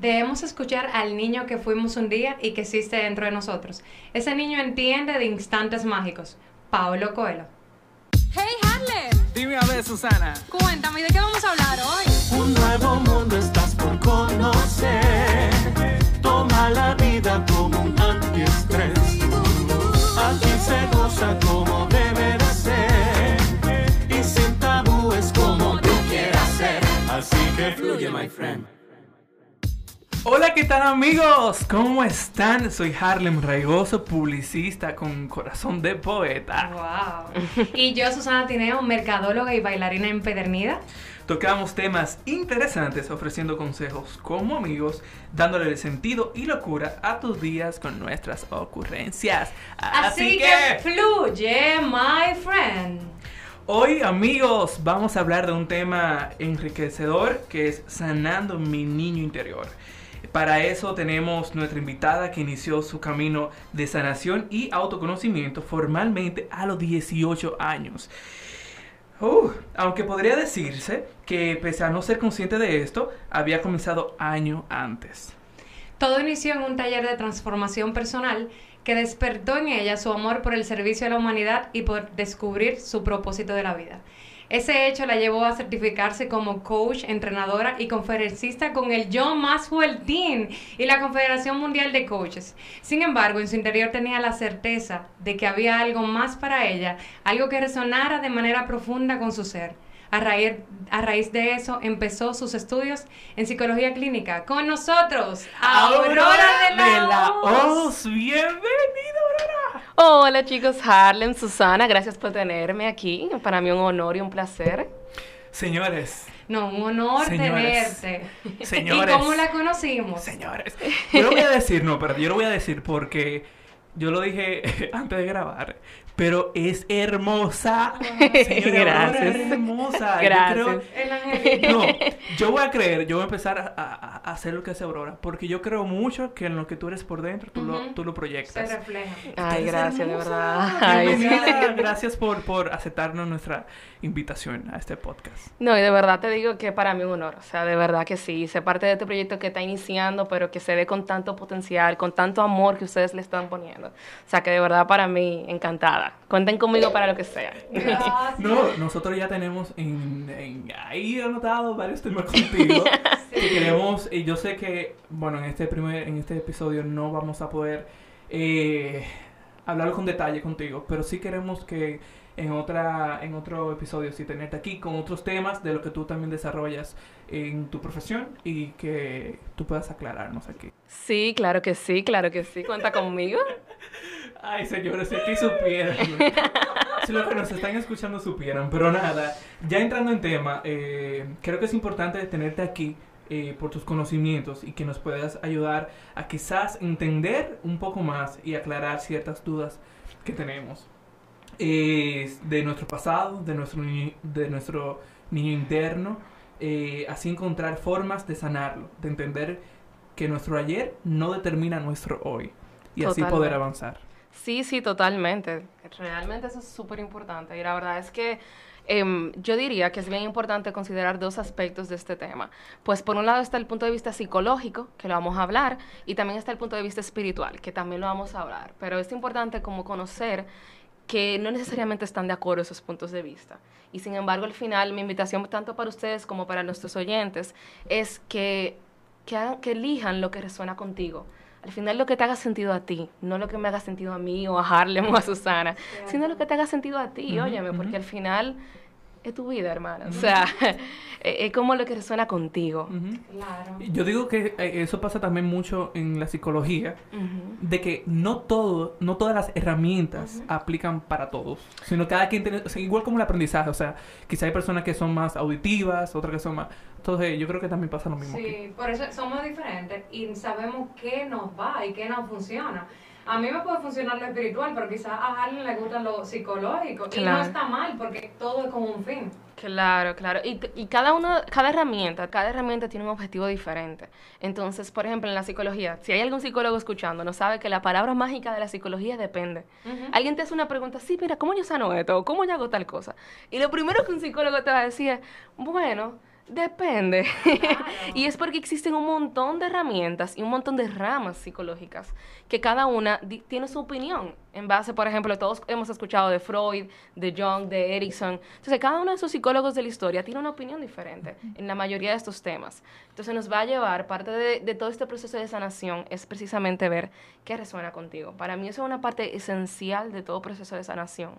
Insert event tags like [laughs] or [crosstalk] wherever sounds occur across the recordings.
Debemos escuchar al niño que fuimos un día y que existe dentro de nosotros. Ese niño entiende de instantes mágicos. Pablo Coelho. Hey, Harlem. Dime a ver, Susana. Cuéntame, ¿de qué vamos a hablar hoy? Un nuevo mundo estás por conocer. Toma la vida como un antiestrés. Aquí se goza como debe de ser. Y sin tabúes como tú quieras ser. Así que fluye, my friend. Hola, ¿qué tal amigos? ¿Cómo están? Soy Harlem Raigoso, publicista con corazón de poeta. Wow. Y yo, Susana Tineo, mercadóloga y bailarina empedernida. Tocamos temas interesantes ofreciendo consejos como amigos, dándole sentido y locura a tus días con nuestras ocurrencias. Así, que, fluye, my friend. Hoy amigos vamos a hablar de un tema enriquecedor que es sanando mi niño interior. Para eso tenemos nuestra invitada que inició su camino de sanación y autoconocimiento formalmente a los 18 años. Uh, aunque podría decirse que pese a no ser consciente de esto, había comenzado año antes. Todo inició en un taller de transformación personal que despertó en ella su amor por el servicio a la humanidad y por descubrir su propósito de la vida. Ese hecho la llevó a certificarse como coach, entrenadora y conferencista con el John Maxwell Team y la Confederación Mundial de Coaches. Sin embargo, en su interior tenía la certeza de que había algo más para ella, algo que resonara de manera profunda con su ser. A raíz, a raíz de eso empezó sus estudios en psicología clínica. Con nosotros, Aurora, de la. Bienvenida, Aurora. Hola chicos, Harlem, Susana, gracias por tenerme aquí. Para mí un honor y un placer. Señores, No, un honor Señores. tenerte. Señores. ¿Y cómo la conocimos? señores. Yo lo voy a decir, no, pero yo lo voy a decir porque yo lo dije [laughs] antes de grabar, pero es hermosa. [laughs] Señora, Gracias. es hermosa. Yo Gracias. creo- El angelito. No, yo voy a creer, yo voy a empezar a, a- a hacer lo que hace Aurora, porque yo creo mucho que en lo que tú eres por dentro, tú, lo, Ujú. tú lo Se proyectas. refleja. Ay, gracias, de hermosa. verdad. Ay, sí. Gracias por, por aceptarnos nuestra invitación a este podcast. No, y de verdad te digo que para mí un honor. O sea, de verdad que sí. Ser parte de este proyecto que está iniciando, pero que se ve con tanto potencial, con tanto amor que ustedes le están poniendo. O sea, que de verdad para mí, encantada. Cuenten conmigo para lo que sea. No, nosotros ya tenemos en, en- ahí anotado varios temas contigo [laughs] que queremos, y yo sé que, bueno, en este primer, en este episodio no vamos a poder eh, hablar con detalle contigo, pero sí queremos que en otra, en otro episodio sí tenerte aquí con otros temas de lo que tú también desarrollas en tu profesión y que tú puedas aclararnos aquí. Sí, claro que sí, claro que sí. Cuenta conmigo. [laughs] Ay, señores, si aquí supieran. [laughs] si los que nos están escuchando supieran. Pero nada, ya entrando en tema, eh, creo que es importante tenerte aquí eh, por tus conocimientos y que nos puedas ayudar a quizás entender un poco más y aclarar ciertas dudas que tenemos. Eh, de nuestro pasado, de nuestro, ni- de nuestro niño interno, eh, así encontrar formas de sanarlo, de entender que nuestro ayer no determina nuestro hoy y así poder Totalmente. avanzar. Sí, sí, totalmente. Realmente eso es súper importante. Y la verdad es que em, yo diría que es bien importante considerar dos aspectos de este tema. Pues por un lado está el punto de vista psicológico, que lo vamos a hablar, y también está el punto de vista espiritual, que también lo vamos a hablar. Pero es importante como conocer que no necesariamente están de acuerdo esos puntos de vista. Y sin embargo, al final, mi invitación tanto para ustedes como para nuestros oyentes es que, que, que elijan lo que resuena contigo. Al final lo que te haga sentido a ti, no lo que me haga sentido a mí o a Harlem o a Susana, sino lo que te haga sentido a ti, Ujú, óyeme, porque al final es tu vida, hermana. O sea, es [laughs] es como lo que resuena contigo. Ujú. Claro. Yo digo que eh, eso pasa también mucho en la psicología, Ujú. de que no todo, no todas las herramientas aplican para todos, sino cada quien tiene, o sea, igual como el aprendizaje, o sea, quizá hay personas que son más auditivas, otras que son más, entonces yo creo que también pasa lo mismo aquí. Sí, por eso somos diferentes y sabemos qué nos va y qué nos funciona. A mí me puede funcionar lo espiritual, pero quizás a Harlem le gusta lo psicológico. Y no está mal, porque todo es con un fin. Claro, claro. Y, y cada uno, cada herramienta, cada herramienta tiene un objetivo diferente. Entonces, por ejemplo, en la psicología, si hay algún psicólogo escuchando, no sabe que la palabra mágica de la psicología depende. Alguien te hace una pregunta, sí, mira, ¿cómo yo sano esto? ¿O ¿Cómo yo hago tal cosa? Y lo primero que un psicólogo te va a decir es, bueno, Depende. [laughs] y es porque existen un montón de herramientas y un montón de ramas psicológicas que cada una tiene su opinión en base, por ejemplo, todos hemos escuchado de Freud, de Jung, de Erickson. Entonces, cada uno de esos psicólogos de la historia tiene una opinión diferente en la mayoría de estos temas. Entonces, nos va a llevar, parte de, de todo este proceso de sanación es precisamente ver qué resuena contigo. Para mí eso es una parte esencial de todo proceso de sanación.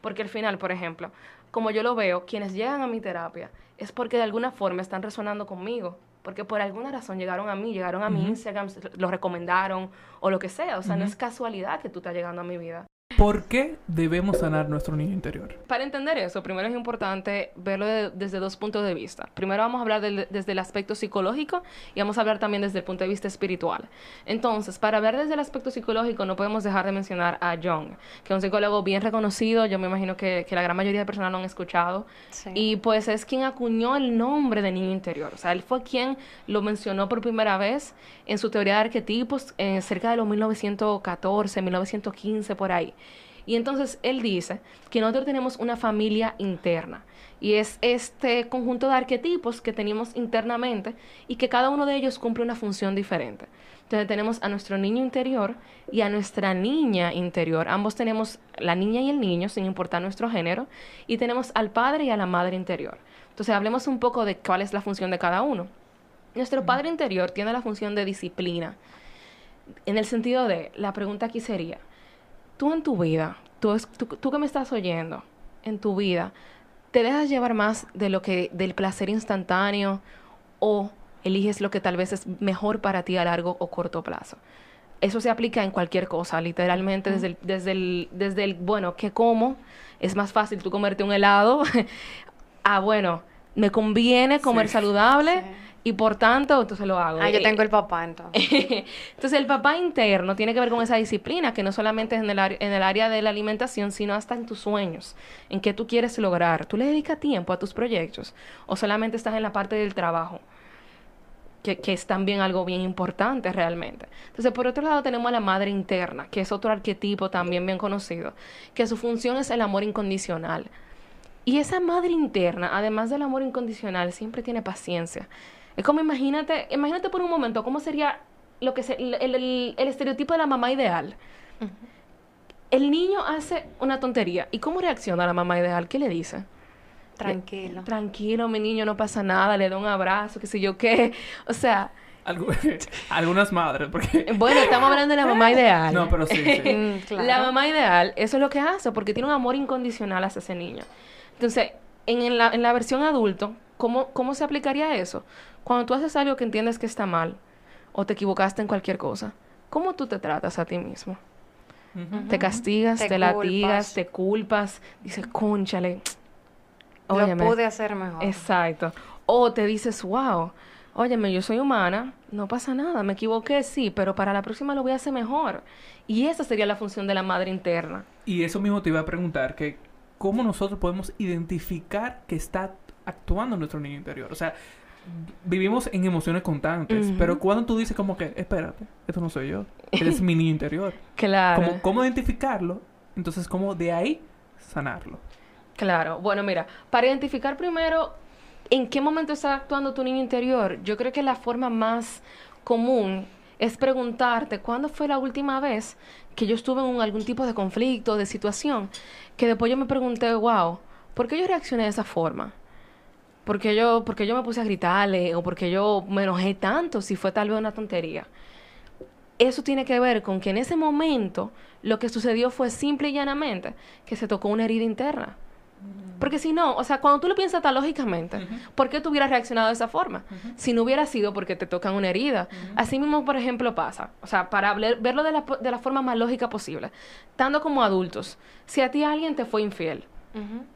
Porque al final, por ejemplo, como yo lo veo, quienes llegan a mi terapia es porque de alguna forma están resonando conmigo. Porque por alguna razón llegaron a mí, llegaron a mi Instagram, lo recomendaron o lo que sea. O sea, no es casualidad que tú estás llegando a mi vida. ¿Por qué debemos sanar nuestro niño interior? Para entender eso, primero es importante verlo de- desde dos puntos de vista. Primero vamos a hablar desde el aspecto psicológico y vamos a hablar también desde el punto de vista espiritual. Entonces, para hablar desde el aspecto psicológico, no podemos dejar de mencionar a Jung, que es un psicólogo bien reconocido. Yo me imagino que, que la gran mayoría de personas lo han escuchado. Sí. Y pues es quien acuñó el nombre de niño interior. O sea, él fue quien lo mencionó por primera vez en su teoría de arquetipos eh, cerca de los 1914, 1915, por ahí. Y entonces él dice que nosotros tenemos una familia interna. Y es este conjunto de arquetipos que tenemos internamente y que cada uno de ellos cumple una función diferente. Entonces tenemos a nuestro niño interior y a nuestra niña interior. Ambos tenemos la niña y el niño, sin importar nuestro género, y tenemos al padre y a la madre interior. Entonces hablemos un poco de cuál es la función de cada uno. Nuestro padre interior tiene la función de disciplina, en el sentido de, la pregunta aquí sería, tú en tu vida, tú, es- tú, tú que me estás oyendo, en tu vida, ¿te dejas llevar más de lo que, del placer instantáneo o eliges lo que tal vez es mejor para ti a largo o corto plazo? Eso se aplica en cualquier cosa, literalmente, desde el, desde el, desde el, bueno, ¿qué como? Es más fácil tú comerte un helado. [laughs] ah, bueno, me conviene comer Sí. saludable Sí. Y por tanto, entonces lo hago. Ah, yo Eh, tengo el papá entonces. [laughs] entonces el papá interno tiene que ver con esa disciplina, que no solamente es en el, área- en el área de la alimentación, sino hasta en tus sueños, en qué tú quieres lograr. ¿Tú le dedicas tiempo a tus proyectos o solamente estás en la parte del trabajo? Que, que es también algo bien importante realmente. Entonces, por otro lado, tenemos a la madre interna, que es otro arquetipo también bien conocido, que su función es el amor incondicional. Y esa madre interna, además del amor incondicional, siempre tiene paciencia. Es como imagínate, imagínate por un momento cómo sería lo que se- el, el- el estereotipo de la mamá ideal. El niño hace una tontería. ¿Y cómo reacciona la mamá ideal? ¿Qué le dice? Tranquilo. Tranquilo, mi niño, no pasa nada, le da un abrazo, qué sé yo qué. O sea, Algu- [laughs] algunas madres, porque... bueno, estamos hablando de la mamá ideal. No, pero sí, sí. Mm, [laughs] claro. La mamá ideal, eso es lo que hace, porque tiene un amor incondicional hacia ese niño. Entonces, en, en la, en la versión adulto, ¿cómo, ¿cómo se aplicaría eso? Cuando tú haces algo que entiendes que está mal, o te equivocaste en cualquier cosa, ¿cómo tú te tratas a ti mismo? Te castigas, te, Te latigas, te culpas, dices, cónchale. Lo óyeme". pude hacer mejor. Exacto. O te dices, wow, óyeme, yo soy humana, no pasa nada, me equivoqué, sí, pero para la próxima lo voy a hacer mejor. Y esa sería la función de la madre interna. Y eso mismo te iba a preguntar, que cómo nosotros podemos identificar que está actuando nuestro niño interior. O sea, vivimos en emociones constantes, pero cuando tú dices como que, espérate, esto no soy yo, él es [laughs] mi niño interior. Claro. ¿Cómo, ¿Cómo identificarlo? Entonces, ¿cómo de ahí sanarlo? Claro. Bueno, mira, para identificar primero en qué momento está actuando tu niño interior, yo creo que la forma más común es preguntarte cuándo fue la última vez que yo estuve en un- algún tipo de conflicto, de situación, que después yo me pregunté, wow, ¿por qué yo reaccioné de esa forma? Porque yo, porque yo me puse a gritarle o porque yo me enojé tanto si fue tal vez una tontería. Eso tiene que ver con que en ese momento lo que sucedió fue simple y llanamente que se tocó una herida interna. Porque si no, o sea, cuando tú lo piensas tan lógicamente, ¿por qué tú hubieras reaccionado de esa forma? Si no hubiera sido porque te tocan una herida. Así mismo, por ejemplo, pasa. O sea, para verlo de la, de la forma más lógica posible. Tanto como adultos, si a ti alguien te fue infiel,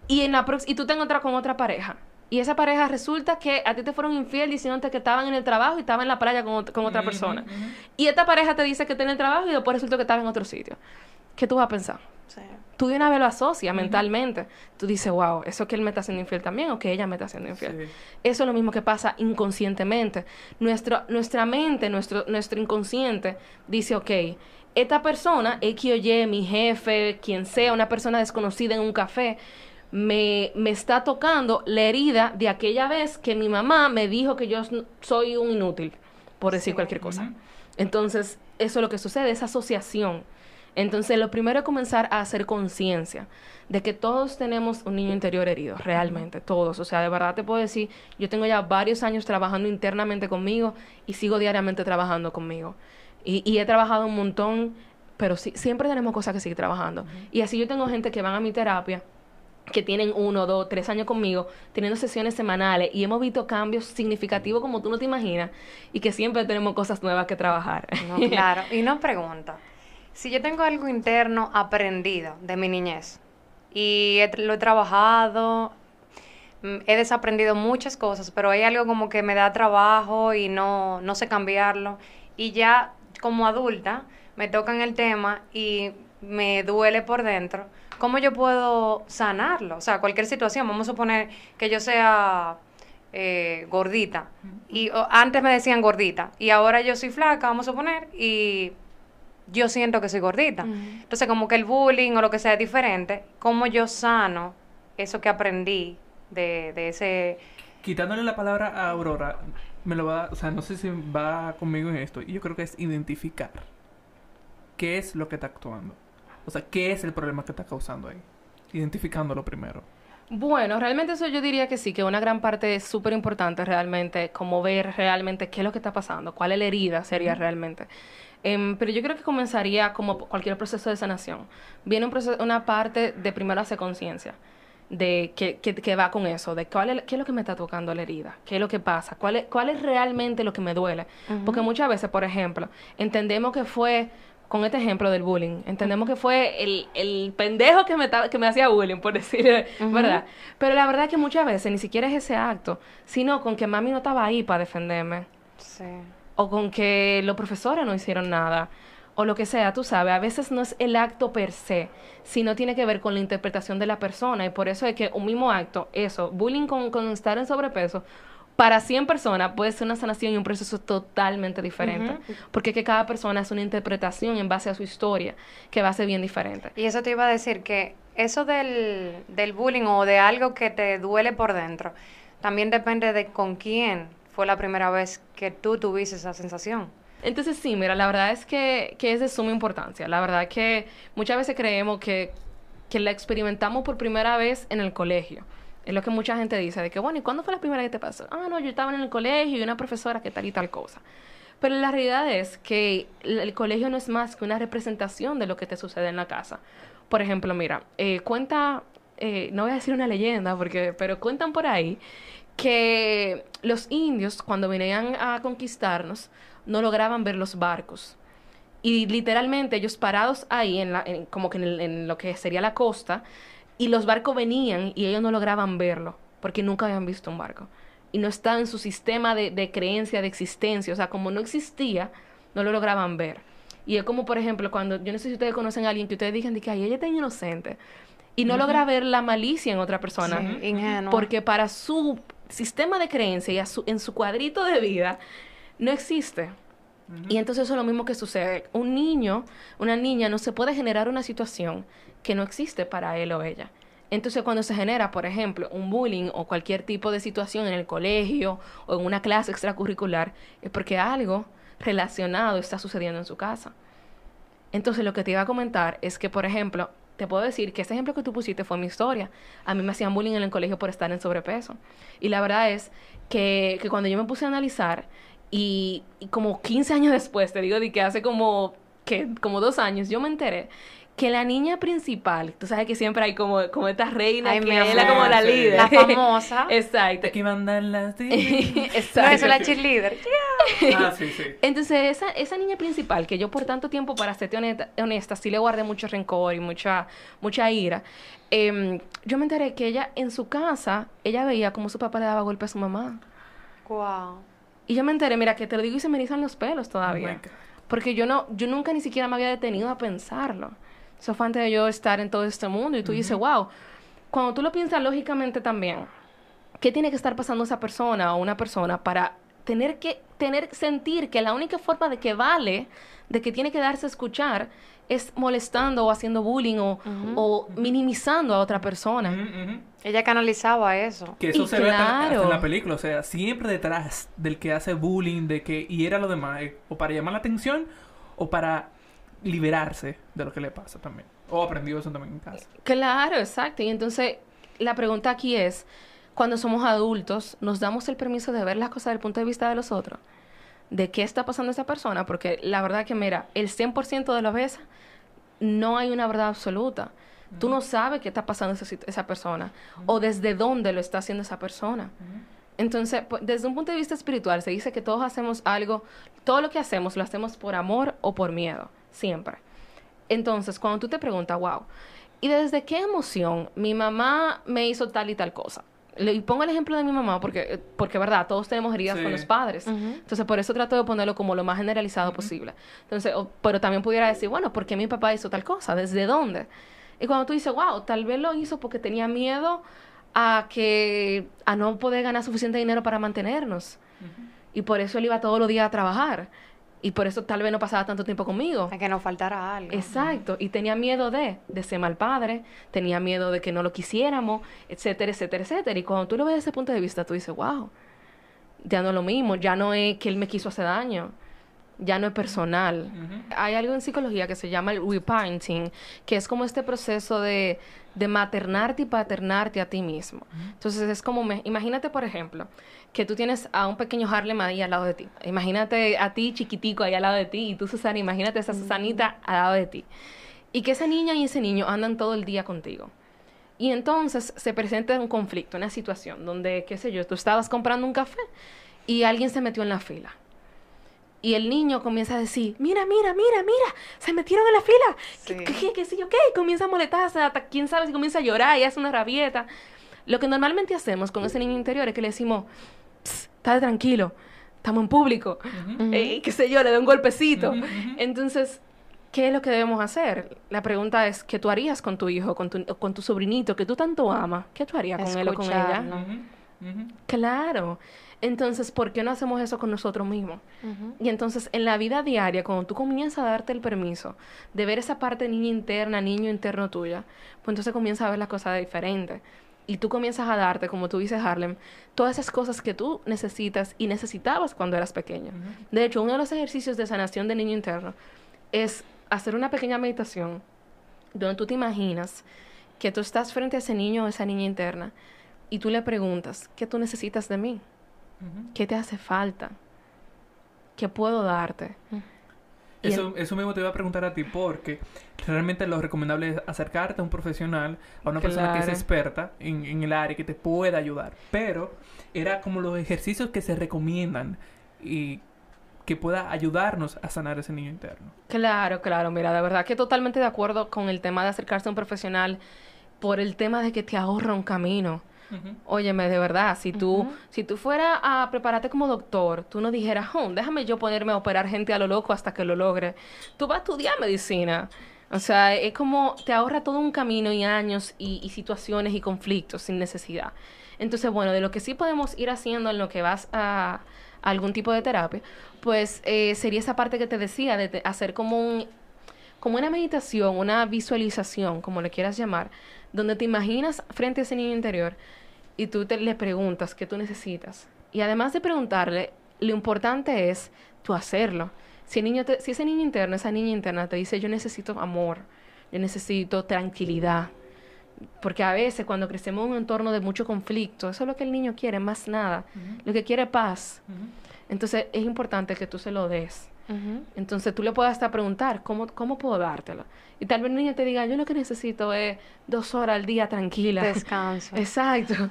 y, en la y tú te encuentras con otra pareja. Y esa pareja resulta que a ti te fueron infiel diciéndote que estaban en el trabajo y estaban en la playa con, ot- con otra persona. Y esta pareja te dice que está en el trabajo y después resulta que estaba en otro sitio. ¿Qué tú vas a pensar? Sí. Tú de una vez lo asocias mentalmente. Tú dices, wow, eso que él me está haciendo infiel también o que ella me está haciendo infiel. Sí. Eso es lo mismo que pasa inconscientemente. Nuestro, nuestra mente, nuestro, nuestro inconsciente dice, ok, esta persona, X o Y, mi jefe, quien sea, una persona desconocida en un café, me, me está tocando la herida de aquella vez que mi mamá me dijo que yo soy un inútil, por decir cualquier cosa. Entonces, eso es lo que sucede, esa asociación. Entonces, lo primero es comenzar a hacer conciencia de que todos tenemos un niño interior herido, realmente, todos. O sea, de verdad te puedo decir, yo tengo ya varios años trabajando internamente conmigo y sigo diariamente trabajando conmigo. Y, y he trabajado un montón, pero sí, siempre tenemos cosas que seguir trabajando. Y así yo tengo gente que van a mi terapia que tienen uno, dos, tres años conmigo, teniendo sesiones semanales y hemos visto cambios significativos como tú no te imaginas y que siempre tenemos cosas nuevas que trabajar. No, [laughs] claro. Y no pregunta. Si yo tengo algo interno aprendido de mi niñez y he- lo he trabajado, mm, he desaprendido muchas cosas, pero hay algo como que me da trabajo y no, no sé cambiarlo. Y ya como adulta me tocan el tema y me duele por dentro. ¿Cómo yo puedo sanarlo? O sea, cualquier situación. Vamos a suponer que yo sea eh, gordita. Y o, antes me decían gordita. Y ahora yo soy flaca, vamos a suponer. Y yo siento que soy gordita. Entonces, como que el bullying o lo que sea es diferente. ¿Cómo yo sano eso que aprendí de, de ese... Quitándole la palabra a Aurora, me lo va, o sea, no sé si va conmigo en esto. Y yo creo que es identificar qué es lo que está actuando. O sea, qué es el problema que está causando ahí. Identificándolo primero. Bueno, realmente eso yo diría que sí, que una gran parte es súper importante realmente, como ver realmente qué es lo que está pasando, cuál es la herida sería realmente. Em, pero yo creo que comenzaría como cualquier proceso de sanación. Viene un proceso, una parte de primero hacer conciencia de que, que, que va con eso, de cuál es, qué es lo que me está tocando la herida, qué es lo que pasa, cuál es, cuál es realmente lo que me duele. Porque muchas veces, por ejemplo, entendemos que fue, con este ejemplo del bullying, entendemos que fue el, el pendejo que me, que me hacía bullying, por [laughs] decir, ¿verdad? Pero la verdad es que muchas veces ni siquiera es ese acto, sino con que mami no estaba ahí para defenderme. Sí. o con que los profesores no hicieron nada, o lo que sea, tú sabes, a veces no es el acto per se, sino tiene que ver con la interpretación de la persona, y por eso es que un mismo acto, eso, bullying con, con estar en sobrepeso, para 100 personas puede ser una sanación y un proceso totalmente diferente, porque es que cada persona es una interpretación en base a su historia, que va a ser bien diferente. Y eso te iba a decir que eso del, del bullying o de algo que te duele por dentro, también depende de con quién fue la primera vez que tú tuviste esa sensación. Entonces sí, mira, la verdad es que, que es de suma importancia. La verdad que muchas veces creemos que, que la experimentamos por primera vez en el colegio. Es lo que mucha gente dice, de que, bueno, ¿y cuándo fue la primera que te pasó? Ah, no, yo estaba en el colegio y una profesora que tal y tal cosa. Pero la realidad es que el, colegio no es más que una representación de lo que te sucede en la casa. Por ejemplo, mira, eh, cuenta, eh, no voy a decir una leyenda, porque, pero cuentan por ahí que los indios, cuando venían a conquistarnos, no lograban ver los barcos. Y literalmente ellos parados ahí, en la, como que en lo que sería la costa, y los barcos venían y ellos no lograban verlo, porque nunca habían visto un barco. Y no estaba en su sistema de, de creencia, de existencia. O sea, como no existía, no lo lograban ver. Y es como, por ejemplo, cuando, yo no sé si ustedes conocen a alguien que ustedes digan de que, ay, ella está inocente. Y no logra ver la malicia en otra persona. Sí, ingenuo. Porque para su sistema de creencia y a su- en su cuadrito de vida, no existe. Y entonces eso es lo mismo que sucede. Un niño, una niña, no se puede generar una situación que no existe para él o ella. Entonces cuando se genera, por ejemplo, un bullying o cualquier tipo de situación en el colegio o en una clase extracurricular, es porque algo relacionado está sucediendo en su casa. Entonces lo que te iba a comentar es que, por ejemplo, te puedo decir que ese ejemplo que tú pusiste fue mi historia. A mí me hacían bullying en el colegio por estar en sobrepeso. Y la verdad es que, que cuando yo me puse a analizar y, como 15 años después, te digo de que hace como, que, como dos años, yo me enteré que la niña principal, tú sabes que siempre hay como, como esta reina Ay, que es la, como la líder. La famosa. [laughs] Exacto. Aquí mandan las... [laughs] No, Exacto. eso es la cheerleader. [laughs] ah, sí, sí. Entonces, esa, esa niña principal, que yo por tanto tiempo, para serte honesta, honesta sí le guardé mucho rencor y mucha, mucha ira, em, yo me enteré que ella en su casa, ella veía como su papá le daba golpe a su mamá. Wow. Y yo me enteré, mira, que te lo digo y se me erizan los pelos Oh todavía. God. Porque yo no, yo nunca ni siquiera me había detenido a pensarlo. Eso fue antes de yo estar en todo este mundo. Y tú dices, wow, cuando tú lo piensas lógicamente también, ¿qué tiene que estar pasando esa persona o una persona para tener que tener sentir que la única forma de que vale, de que tiene que darse a escuchar es molestando o haciendo bullying o, o minimizando a otra persona. Ujú, ujú. Ella canalizaba eso. Que eso Y se ve hasta- hasta claro. en la película, o sea, siempre detrás del que hace bullying, de que hiera a los demás, eh, o para llamar la atención, o para liberarse de lo que le pasa también. O aprendió eso también en casa. Claro, exacto. Y entonces la pregunta aquí es, cuando somos adultos, ¿nos damos el permiso de ver las cosas desde el punto de vista de los otros? ¿De qué está pasando esa persona? Porque la verdad que, mira, el 100% de las veces no hay una verdad absoluta. Tú no sabes qué está pasando esa, persona o desde dónde lo está haciendo esa persona. Entonces, pues, desde un punto de vista espiritual, se dice que todos hacemos algo, todo lo que hacemos lo hacemos por amor o por miedo, siempre. Entonces, cuando tú te preguntas, wow, ¿y desde qué emoción mi mamá me hizo tal y tal cosa? Le y pongo el ejemplo de mi mamá porque, porque verdad, todos tenemos heridas Sí. con los padres. Entonces, por eso trato de ponerlo como lo más generalizado posible. Entonces, o- pero también pudiera decir, bueno, ¿por qué mi papá hizo tal cosa? ¿Desde dónde? Y cuando tú dices, wow, tal vez lo hizo porque tenía miedo a que a no poder ganar suficiente dinero para mantenernos. Y por eso él iba todos los días a trabajar. Y por eso tal vez no pasaba tanto tiempo conmigo. A que nos faltara algo. Exacto, y tenía miedo de, de ser mal padre, tenía miedo de que no lo quisiéramos, etcétera, etcétera, etcétera. Y cuando tú lo ves desde ese punto de vista, tú dices, wow, ya no es lo mismo, ya no es que él me quiso hacer daño, ya no es personal. Hay algo en psicología que se llama el reparenting, que es como este proceso de, de maternarte y paternarte a ti mismo. Entonces es como, me- imagínate por ejemplo, que tú tienes a un pequeño Harlem ahí al lado de ti. Imagínate a ti chiquitico ahí al lado de ti y tú Susana, imagínate esa Susanita al lado de ti. Y que esa niña y ese niño andan todo el día contigo. Y entonces se presenta un conflicto, una situación donde, qué sé yo, tú estabas comprando un café y alguien se metió en la fila. Y el niño comienza a decir, mira, mira, mira, mira, se metieron en la fila. Sí. ¿Qué, qué, qué qué? Comienza a molestarse, hasta quién sabe si comienza a llorar y hace una rabieta. Lo que normalmente hacemos con ese niño interior es que le decimos, "Psst, estate tranquilo, estamos en público. [laughs] Eh, qué sé yo, le doy un golpecito. Entonces, ¿qué es lo que debemos hacer? La pregunta es, ¿qué tú harías con tu hijo, con tu, con tu sobrinito que tú tanto amas? ¿Qué tú harías con él o con ella? Claro. Entonces, ¿por qué no hacemos eso con nosotros mismos? Y entonces, en la vida diaria, cuando tú comienzas a darte el permiso de ver esa parte niña interna, niño interno tuya, pues entonces comienzas a ver las cosas diferentes. Y tú comienzas a darte, como tú dices, Harlem, todas esas cosas que tú necesitas y necesitabas cuando eras pequeño. De hecho, uno de los ejercicios de sanación de niño interno es hacer una pequeña meditación donde tú te imaginas que tú estás frente a ese niño o esa niña interna y tú le preguntas, ¿qué tú necesitas de mí? ¿Qué te hace falta? ¿Qué puedo darte? Eso, eso mismo te iba a preguntar a ti, porque realmente lo recomendable es acercarte a un profesional, a una persona que es experta en, en el área, que te pueda ayudar. Pero era como los ejercicios que se recomiendan y que pueda ayudarnos a sanar ese niño interno. Claro, claro, mira, de verdad que totalmente de acuerdo con el tema de acercarse a un profesional por el tema de que te ahorra un camino. Óyeme, de verdad, si tú, si tú fueras a prepararte como doctor, tú no dijeras, "Oh, déjame yo ponerme a operar gente a lo loco hasta que lo logre. Tú vas a estudiar medicina. O sea, es como te ahorra todo un camino y años y, y situaciones y conflictos sin necesidad. Entonces, bueno, de lo que sí podemos ir haciendo en lo que vas a, a algún tipo de terapia, pues eh, sería esa parte que te decía, de te- hacer como un, como una meditación, una visualización, como le quieras llamar, donde te imaginas frente a ese niño interior y tú te, le preguntas qué tú necesitas. Y además de preguntarle, lo importante es tú hacerlo. Si, el niño te- si ese niño interno, esa niña interna te dice, yo necesito amor, yo necesito tranquilidad, porque a veces cuando crecemos en un entorno de mucho conflicto, eso es lo que el niño quiere, más nada. Lo que quiere es paz. Entonces es importante que tú se lo des. Entonces tú le puedes hasta preguntar, ¿cómo, ¿cómo puedo dártelo? Y tal vez el niño te diga, yo lo que necesito es dos horas al día tranquila. Descanso. [laughs] Exacto.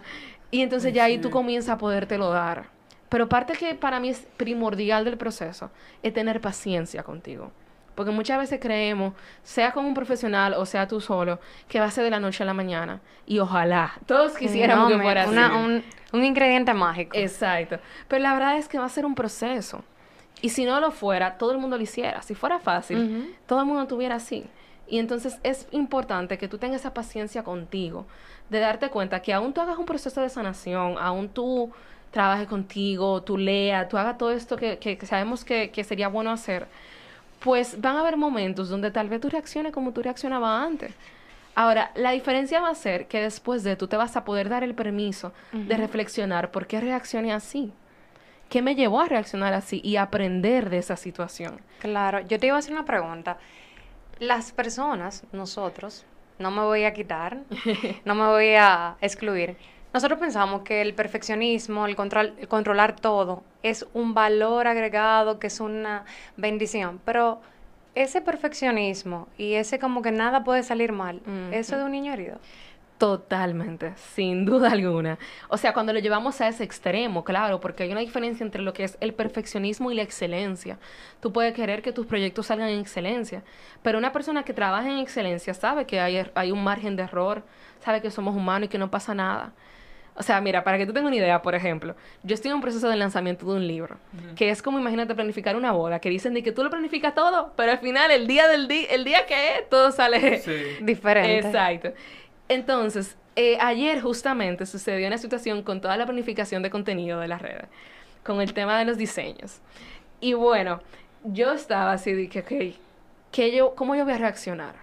Y entonces ya ahí tú comienzas a podértelo dar. Pero parte que para mí es primordial del proceso es tener paciencia contigo. Porque muchas veces creemos, sea con un profesional o sea tú solo, que va a ser de la noche a la mañana. Y ojalá, todos quisiéramos No, que fuera así. un ingrediente mágico. Exacto. Pero la verdad es que va a ser un proceso. Y si no lo fuera, todo el mundo lo hiciera. Si fuera fácil, todo el mundo tuviera así. Y entonces es importante que tú tengas esa paciencia contigo, de darte cuenta que aún tú hagas un proceso de sanación, aún tú trabaje contigo, tú leas, tú hagas todo esto que, sabemos que, que sería bueno hacer, pues van a haber momentos donde tal vez tú reacciones como tú reaccionabas antes. Ahora, la diferencia va a ser que después de tú te vas a poder dar el permiso de reflexionar por qué reaccioné así. ¿Qué me llevó a reaccionar así? Y aprender de esa situación. Claro, yo te iba a hacer una pregunta. Las personas, nosotros, no me voy a quitar, [laughs] no me voy a excluir. Nosotros pensamos que el perfeccionismo, el, control, el controlar todo, es un valor agregado, que es una bendición. Pero ese perfeccionismo y ese como que nada puede salir mal, eso es de un niño herido. Totalmente, sin duda alguna. O sea, cuando lo llevamos a ese extremo, claro, porque hay una diferencia entre lo que es el perfeccionismo y la excelencia. Tú puedes querer que tus proyectos salgan en excelencia, pero una persona que trabaja en excelencia sabe que hay, hay un margen de error, sabe que somos humanos y que no pasa nada. O sea, mira, para que tú tengas una idea, por ejemplo, yo estoy en un proceso de lanzamiento de un libro, que es como, imagínate, planificar una boda, que dicen de que tú lo planificas todo, pero al final, el día del día, el día que es, todo sale... Sí. [laughs] Diferente. Exacto. Entonces, eh, ayer justamente sucedió una situación con toda la planificación de contenido de las redes, con el tema de los diseños. Y bueno, yo estaba así que, ok, ¿qué yo, ¿cómo yo voy a reaccionar?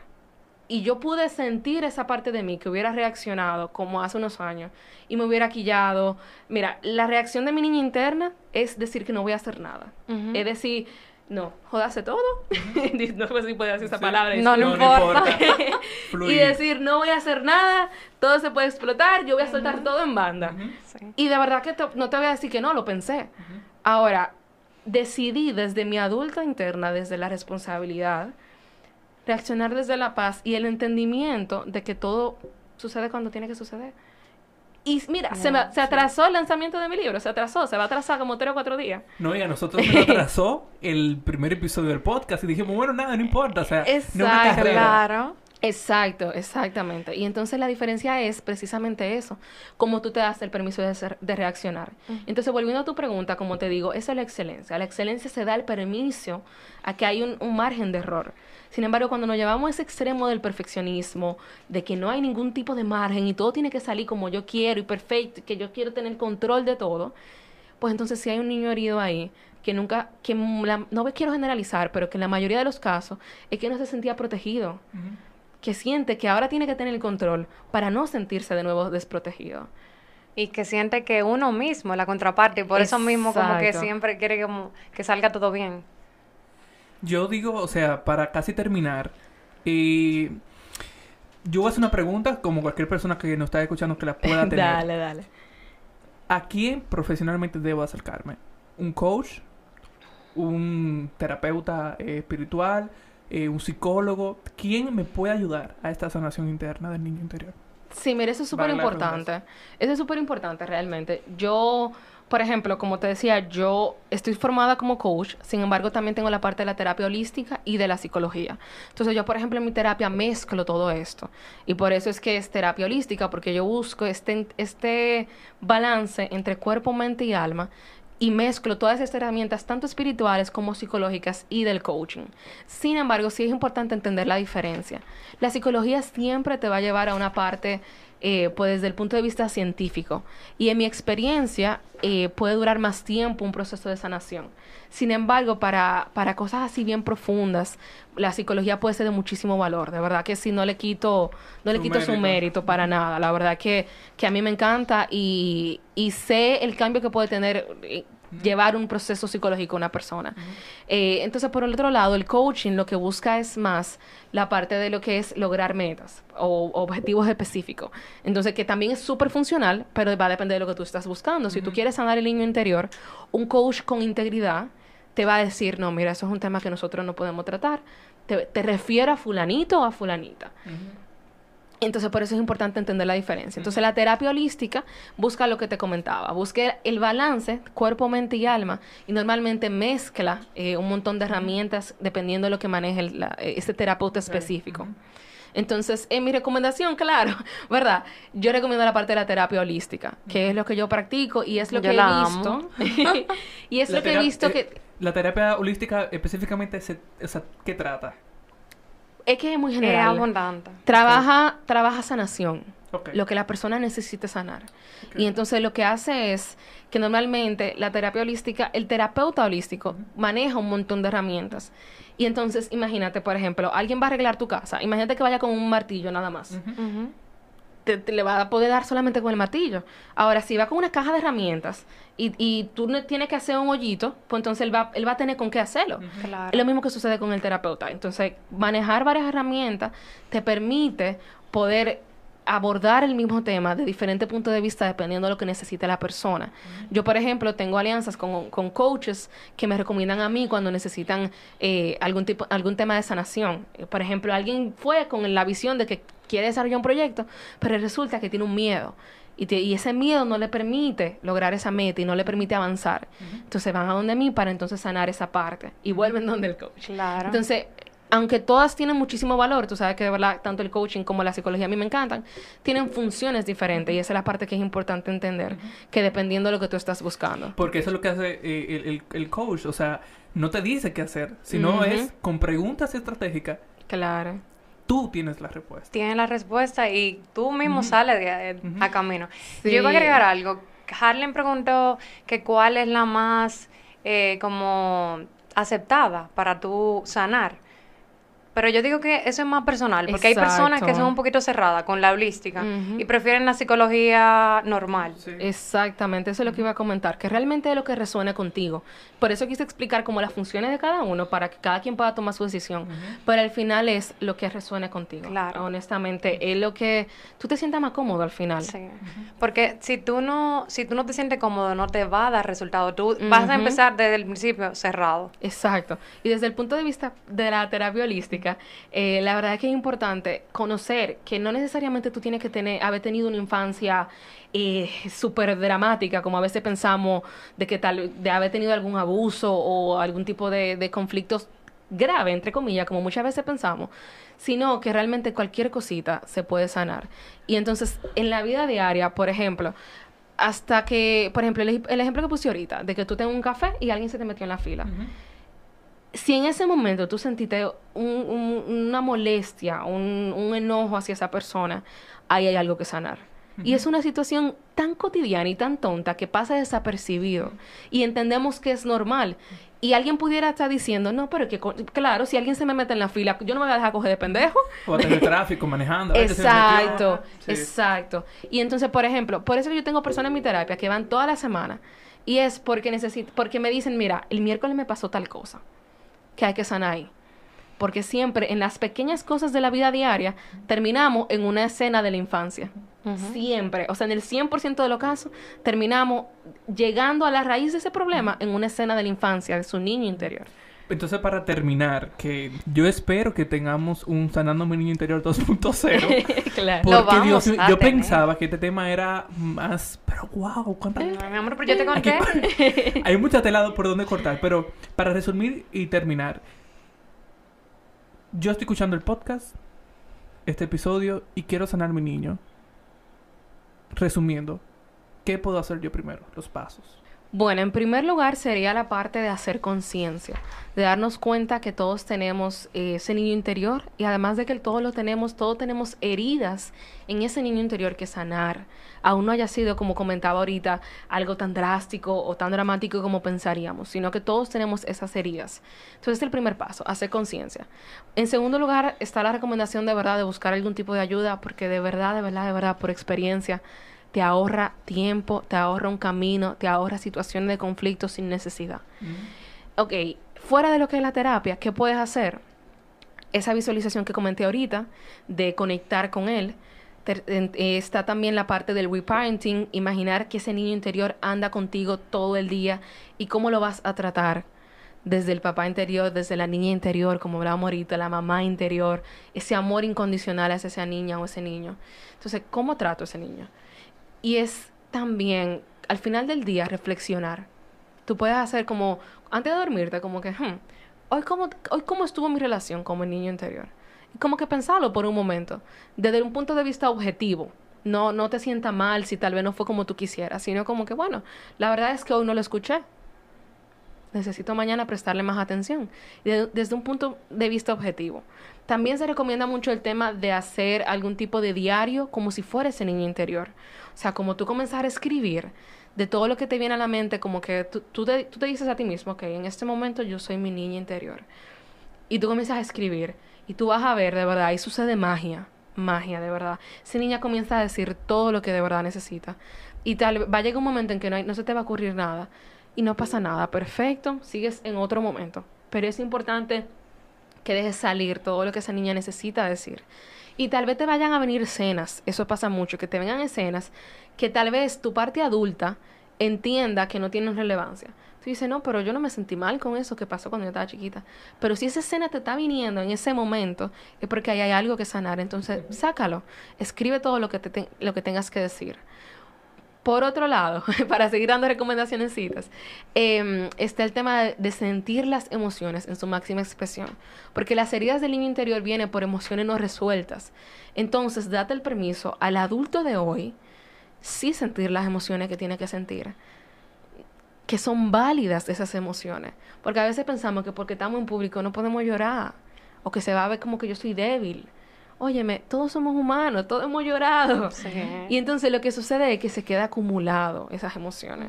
Y yo pude sentir esa parte de mí que hubiera reaccionado como hace unos años y me hubiera quillado. Mira, la reacción de mi niña interna es decir que no voy a hacer nada. Es decir, no, jodase todo. [laughs] no sé si puedo decir esa Sí. palabra. No, no importa. [laughs] y decir, no voy a hacer nada, todo se puede explotar, yo voy a soltar todo en banda. Sí. Y de verdad que te- no te voy a decir que no, lo pensé. Ahora, decidí desde mi adulta interna, desde la responsabilidad, reaccionar desde la paz y el entendimiento de que todo sucede cuando tiene que suceder. Y mira, se, me- se atrasó el lanzamiento de mi libro, se atrasó, se va a atrasar como tres o cuatro días. No, y a nosotros nos [laughs] atrasó el primer episodio del podcast y dijimos, bueno, nada, no importa. O sea, no es una Exacto. Claro. Exacto, exactamente. Y entonces la diferencia es precisamente eso, cómo tú te das el permiso de, ser- de reaccionar. Entonces, volviendo a tu pregunta, como te digo, eso es la excelencia. La excelencia se da el permiso a que hay un, un margen de error. Sin embargo, cuando nos llevamos a ese extremo del perfeccionismo, de que no hay ningún tipo de margen y todo tiene que salir como yo quiero y perfecto, que yo quiero tener control de todo, pues entonces si hay un niño herido ahí que nunca, que la- no me quiero generalizar, pero que en la mayoría de los casos es que no se sentía protegido que siente que ahora tiene que tener el control para no sentirse de nuevo desprotegido. Y que siente que uno mismo la contraparte y por eso mismo como que siempre quiere como que salga todo bien. Yo digo, o sea, para casi terminar, eh, yo voy a hacer una pregunta, como cualquier persona que nos está escuchando que la [laughs] pueda tener. dale, dale. ¿A quién profesionalmente debo acercarme? ¿Un coach? ¿Un terapeuta eh, espiritual? Eh, ¿Un psicólogo? ¿Quién me puede ayudar a esta sanación interna del niño interior? Sí, mire, eso es súper Vale importante. Eso es súper importante realmente. Yo, por ejemplo, como te decía, yo estoy formada como coach, sin embargo, también tengo la parte de la terapia holística y de la psicología. Entonces, yo, por ejemplo, en mi terapia mezclo todo esto. Y por eso es que es terapia holística, porque yo busco este, este balance entre cuerpo, mente y alma. Y mezclo todas estas herramientas, tanto espirituales como psicológicas y del coaching. Sin embargo, sí es importante entender la diferencia. La psicología siempre te va a llevar a una parte, eh, pues desde el punto de vista científico. Y en mi experiencia, eh, puede durar más tiempo un proceso de sanación. Sin embargo, para, para cosas así bien profundas, la psicología puede ser de muchísimo valor. De verdad que sí, no le quito, no le Su quito su mérito. mérito para nada. La verdad que, que a mí me encanta y, y sé el cambio que puede tener eh, llevar un proceso psicológico a una persona. Eh, entonces, por el otro lado, el coaching lo que busca es más la parte de lo que es lograr metas o objetivos específicos. Entonces, que también es súper funcional, pero va a depender de lo que tú estás buscando. Si tú quieres sanar el niño interior, un coach con integridad te va a decir, no, mira, eso es un tema que nosotros no podemos tratar. Te, te refiero a fulanito o a fulanita. Entonces, por eso es importante entender la diferencia. Entonces, la terapia holística busca lo que te comentaba, busca el balance, cuerpo, mente y alma, y normalmente mezcla eh, un montón de herramientas dependiendo de lo que maneje el- la- eh, este terapeuta específico. Entonces, en mi recomendación, claro, [laughs] ¿verdad? Yo recomiendo la parte de la terapia holística, que es lo que yo practico y es lo Yo que he visto. [laughs] y es La lo que he visto eh, que... La terapia holística específicamente, se, o sea, ¿qué trata? Es que es muy Es general. abundante. Trabaja, trabaja sanación. Lo que la persona necesite sanar. Y entonces lo que hace es que normalmente la terapia holística, el terapeuta holístico maneja un montón de herramientas. Y entonces imagínate, por ejemplo, alguien va a arreglar tu casa. Imagínate que vaya con un martillo nada más. Te, te le va a poder dar solamente con el martillo. Ahora, si va con una caja de herramientas y, y tú no tienes que hacer un hoyito, pues entonces él va, él va a tener con qué hacerlo. Claro. Es lo mismo que sucede con el terapeuta. Entonces, manejar varias herramientas te permite poder abordar el mismo tema de diferentes puntos de vista dependiendo de lo que necesite la persona. Yo, por ejemplo, tengo alianzas con, con coaches que me recomiendan a mí cuando necesitan eh, algún tipo, algún tema de sanación. Eh, Por ejemplo, alguien fue con la visión de que quiere desarrollar un proyecto, pero resulta que tiene un miedo. Y, te- y ese miedo no le permite lograr esa meta y no le permite avanzar. Entonces van a donde mí para entonces sanar esa parte y vuelven donde el coach. Claro. Entonces, aunque todas tienen muchísimo valor, tú sabes que de verdad tanto el coaching como la psicología a mí me encantan, tienen funciones diferentes y esa es la parte que es importante entender, que dependiendo de lo que tú estás buscando. Porque eso es lo que hace eh, el, el- el coach, o sea, no te dice qué hacer, sino es con preguntas estratégicas, Claro. tú tienes la respuesta. Tienes la respuesta y tú mismo sales de, a- camino. Sí. Yo iba a agregar algo. Harlem preguntó que cuál es la más eh, como aceptada para tú sanar. Pero yo digo que eso es más personal, porque hay personas que son un poquito cerradas con la holística y prefieren la psicología normal. Sí. Exactamente, eso es lo que iba a comentar, que realmente es lo que resuene contigo. Por eso quise explicar como las funciones de cada uno para que cada quien pueda tomar su decisión. Pero al final es lo que resuene contigo. Claro. Honestamente, es lo que tú te sientas más cómodo al final. Sí. Porque si tú no, si tú no te sientes cómodo, no te va a dar resultado. Tú vas a empezar desde el principio cerrado. Exacto. Y desde el punto de vista de la terapia holística, eh, la verdad es que es importante conocer que no necesariamente tú tienes que tener, haber tenido una infancia eh, súper dramática, como a veces pensamos de que tal, de haber tenido algún abuso o algún tipo de, de conflictos grave, entre comillas, como muchas veces pensamos, sino que realmente cualquier cosita se puede sanar. Y entonces, en la vida diaria, por ejemplo, hasta que, por ejemplo, el, ej- el ejemplo que puse ahorita, de que tú tengas un café y alguien se te metió en la fila si en ese momento tú sentiste un- un- una molestia, un, un enojo hacia esa persona, ahí hay algo que sanar. Y es una situación tan cotidiana y tan tonta que pasa desapercibido y entendemos que es normal. Y alguien pudiera estar diciendo, no, pero que, claro, si alguien se me mete en la fila, yo no me voy a dejar coger de pendejo. O a tener [laughs] tráfico manejando. a ver. Exacto, Sí. exacto. Y entonces, por ejemplo, por eso yo tengo personas en mi terapia que van toda la semana y es porque necesito, porque me dicen, mira, el miércoles me pasó tal cosa que hay que sanar ahí. Porque siempre en las pequeñas cosas de la vida diaria terminamos en una escena de la infancia. Siempre, o sea, en el 100% de los casos terminamos llegando a la raíz de ese problema en una escena de la infancia, de su niño interior. Entonces, para terminar, que yo espero que tengamos un Sanando mi niño interior 2.0. [laughs] claro. Porque vamos Dios mío, yo tener. pensaba que este tema era más. Pero wow, cuánta. Ay, mi amor, pero yo te Aquí conté. [laughs] Hay mucha tela por donde cortar, pero para resumir y terminar, yo estoy escuchando el podcast, este episodio, y quiero sanar mi niño. Resumiendo, ¿qué puedo hacer yo primero? Los pasos. Bueno, en primer lugar sería la parte de hacer conciencia, de darnos cuenta que todos tenemos eh, ese niño interior y además de que todos lo tenemos, todos tenemos heridas en ese niño interior que sanar. Aún no haya sido, como comentaba ahorita, algo tan drástico o tan dramático como pensaríamos, sino que todos tenemos esas heridas. Entonces, el primer paso, hacer conciencia. En segundo lugar, está la recomendación de verdad de buscar algún tipo de ayuda, porque de verdad, de verdad, de verdad, por experiencia, te ahorra tiempo, te ahorra un camino, te ahorra situaciones de conflicto sin necesidad. Ok, fuera de lo que es la terapia, ¿qué puedes hacer? Esa visualización que comenté ahorita de conectar con él. Eh, está también la parte del reparenting, imaginar que ese niño interior anda contigo todo el día y cómo lo vas a tratar desde el papá interior, desde la niña interior, como hablábamos ahorita, la mamá interior, ese amor incondicional hacia esa niña o ese niño. Entonces, ¿cómo trato a ese niño? Y es también, al final del día, reflexionar. Tú puedes hacer como, antes de dormirte, como que, "Hmm, hoy, cómo, hoy cómo estuvo mi relación con mi niño interior. Y como que pensarlo por un momento, desde un punto de vista objetivo. No, no te sienta mal si tal vez no fue como tú quisieras, sino como que, bueno, la verdad es que hoy no lo escuché. necesito mañana prestarle más atención. De- desde un punto de vista objetivo. También se recomienda mucho el tema de hacer algún tipo de diario como si fuera ese niño interior. O sea, como tú comenzar a escribir de todo lo que te viene a la mente, como que tú, tú te, tú te dices a ti mismo, ok, en este momento yo soy mi niña interior. Y tú comienzas a escribir y tú vas a ver de verdad, ahí sucede magia, magia de verdad. Esa niña comienza a decir todo lo que de verdad necesita. Y tal va a llegar un momento en que no, no se te va a ocurrir nada y no pasa nada, perfecto, sigues en otro momento. Pero es importante que dejes salir todo lo que esa niña necesita decir. Y tal vez te vayan a venir escenas, eso pasa mucho, que te vengan escenas que tal vez tu parte adulta entienda que no tienen relevancia. Tú dices, no, pero yo no me sentí mal con eso que pasó cuando yo estaba chiquita. Pero si esa escena te está viniendo en ese momento, es porque ahí hay algo que sanar. Entonces, sácalo. Escribe todo lo que, te te- lo que tengas que decir. Por otro lado, [laughs] para seguir dando recomendaciones citas, eh, está el tema de, de sentir las emociones en su máxima expresión. Porque las heridas del niño interior vienen por emociones no resueltas. Entonces, date el permiso al adulto de hoy sí sentir las emociones que tiene que sentir. Que son válidas esas emociones. Porque a veces pensamos que porque estamos en público no podemos llorar. O que se va a ver como que yo soy débil. Óyeme, todos somos humanos, todos hemos llorado. Sí. Y entonces lo que sucede es que se queda acumulado esas emociones.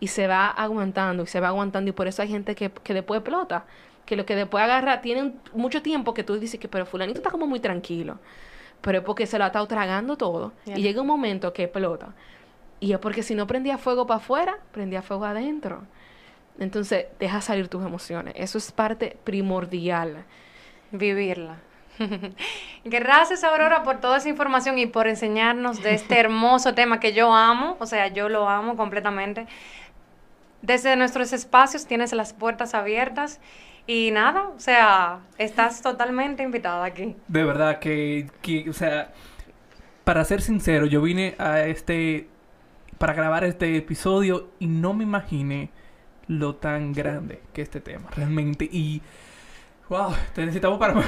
Y se va aguantando y se va aguantando. Y por eso hay gente que, que después explota. Que lo que después agarra, tienen mucho tiempo que tú dices que, pero fulanito está como muy tranquilo. Pero es porque se lo ha estado tragando todo. Y llega un momento que explota. Y es porque si no prendía fuego para afuera, prendía fuego adentro. Entonces, deja salir tus emociones. Eso es parte primordial. vivirla. [laughs] Gracias Aurora por toda esa información y por enseñarnos de este hermoso tema que yo amo, o sea, yo lo amo completamente. Desde nuestros espacios tienes las puertas abiertas y nada, o sea, estás totalmente invitada aquí. De verdad que, que, o sea, para ser sincero, yo vine a este, para grabar este episodio y no me imaginé lo tan grande que este tema, realmente. Y, wow, te necesitamos para... [laughs]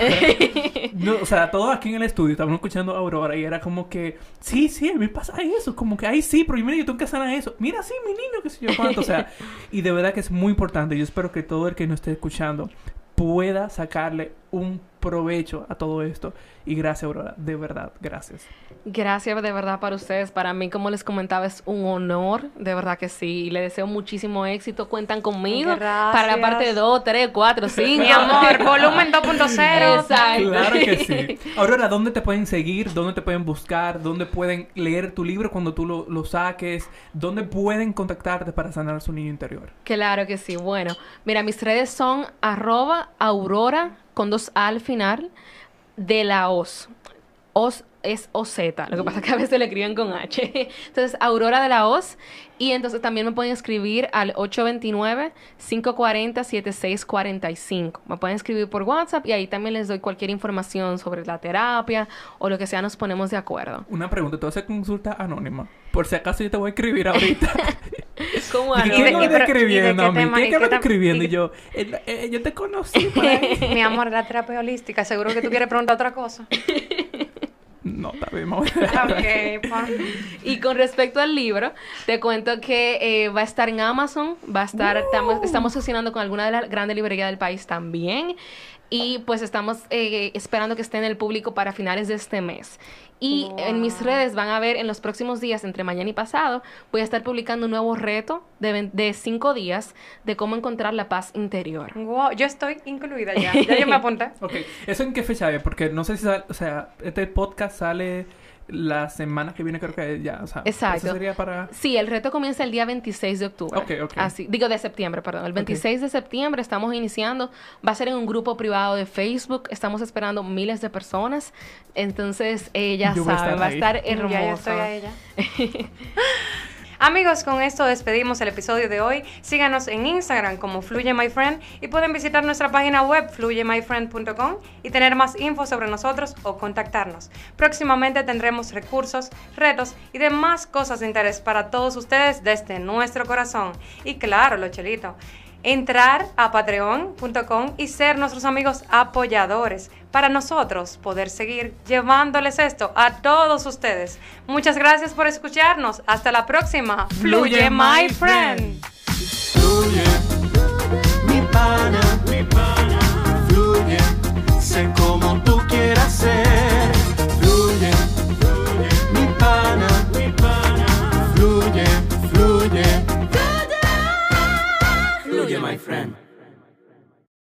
no, o sea, todos aquí en el estudio estábamos escuchando a Aurora y era como que, sí, sí, a mí me pasa eso, como que, ay, sí, pero mira, yo tengo que sanar eso. Mira, sí, mi niño, qué sé yo cuánto, o sea, [laughs] y de verdad que es muy importante. Yo espero que todo el que nos esté escuchando pueda sacarle un provecho a todo esto. Y gracias, Aurora, de verdad, gracias. Gracias de verdad para ustedes. Para mí, como les comentaba, es un honor, de verdad que sí. Y les deseo muchísimo éxito. Cuentan conmigo Gracias. para la parte 2, 3, 4, 5. Mi amor, volumen 2.0. Exacto. Claro que sí. [laughs] Aurora, ¿dónde te pueden seguir? ¿Dónde te pueden buscar? ¿Dónde pueden leer tu libro cuando tú lo, lo saques? ¿Dónde pueden contactarte para sanar su niño interior? Claro que sí. Bueno, mira, mis redes son arroba aurora con dos A al final de la OS. OS es OZ, lo que pasa es que a veces le escriben con H. [laughs] Entonces, Aurora de la OS. Y entonces también me pueden escribir al 829-540-7645. Me pueden escribir por WhatsApp y ahí también les doy cualquier información sobre la terapia o lo que sea, nos ponemos de acuerdo. Una pregunta, ¿tú haces consulta anónima? Por si acaso yo te voy a escribir ahorita. [laughs] ¿Cómo Dije, ¿Y de- ¿Quién me y está pero- y de escribiendo qué a mí? tema- ¿Quién y que me qué está tem- escribiendo? y yo, eh, eh, yo te conocí ahí. [laughs] Mi amor, la terapia [laughs] holística, seguro que tú quieres preguntar otra cosa. [laughs] No, pon- Y con respecto al libro, te cuento que eh, va a estar en Amazon, va a estar, estamos, estamos gestionando con alguna de las grandes librerías del país también. Y pues estamos eh, esperando que esté en el público para finales de este mes. Y en mis redes van a ver en los próximos días, entre mañana y pasado, voy a estar publicando un nuevo reto de, de cinco días de cómo encontrar la paz interior. Wow, yo estoy incluida ya. Ya yo me [laughs] apunté. Ok, ¿eso en qué fecha es? Porque no sé si sale, o sea, este podcast sale la semana que viene, creo que ya, o sea, Exacto. eso sería para... Sí, el reto comienza el día 26 de octubre. Ok, ok. Así, digo de septiembre, perdón. El 26 de septiembre estamos iniciando. Va a ser en un grupo privado de Facebook. Estamos esperando miles de personas. Entonces, eh, ya Yo voy a saben, estar va a estar hermoso. Ya yo estoy ahí ya. [laughs] Amigos, con esto despedimos el episodio de hoy. Síganos en Instagram como Fluye My Friend y pueden visitar nuestra página web fluyemyfriend.com y tener más info sobre nosotros o contactarnos. Próximamente tendremos recursos, retos y demás cosas de interés para todos ustedes desde nuestro corazón. Y claro, lo chelito. Entrar a patreon.com y ser nuestros amigos apoyadores para nosotros poder seguir llevándoles esto a todos ustedes. Muchas gracias por escucharnos. Hasta la próxima. Fluye, Fluye my friend. Fluye, mi pana, mi pana. Fluye, sé como tú quieras ser. Fluye, fluye, mi pana, mi pana. Fluye, fluye. Fluye, my friend.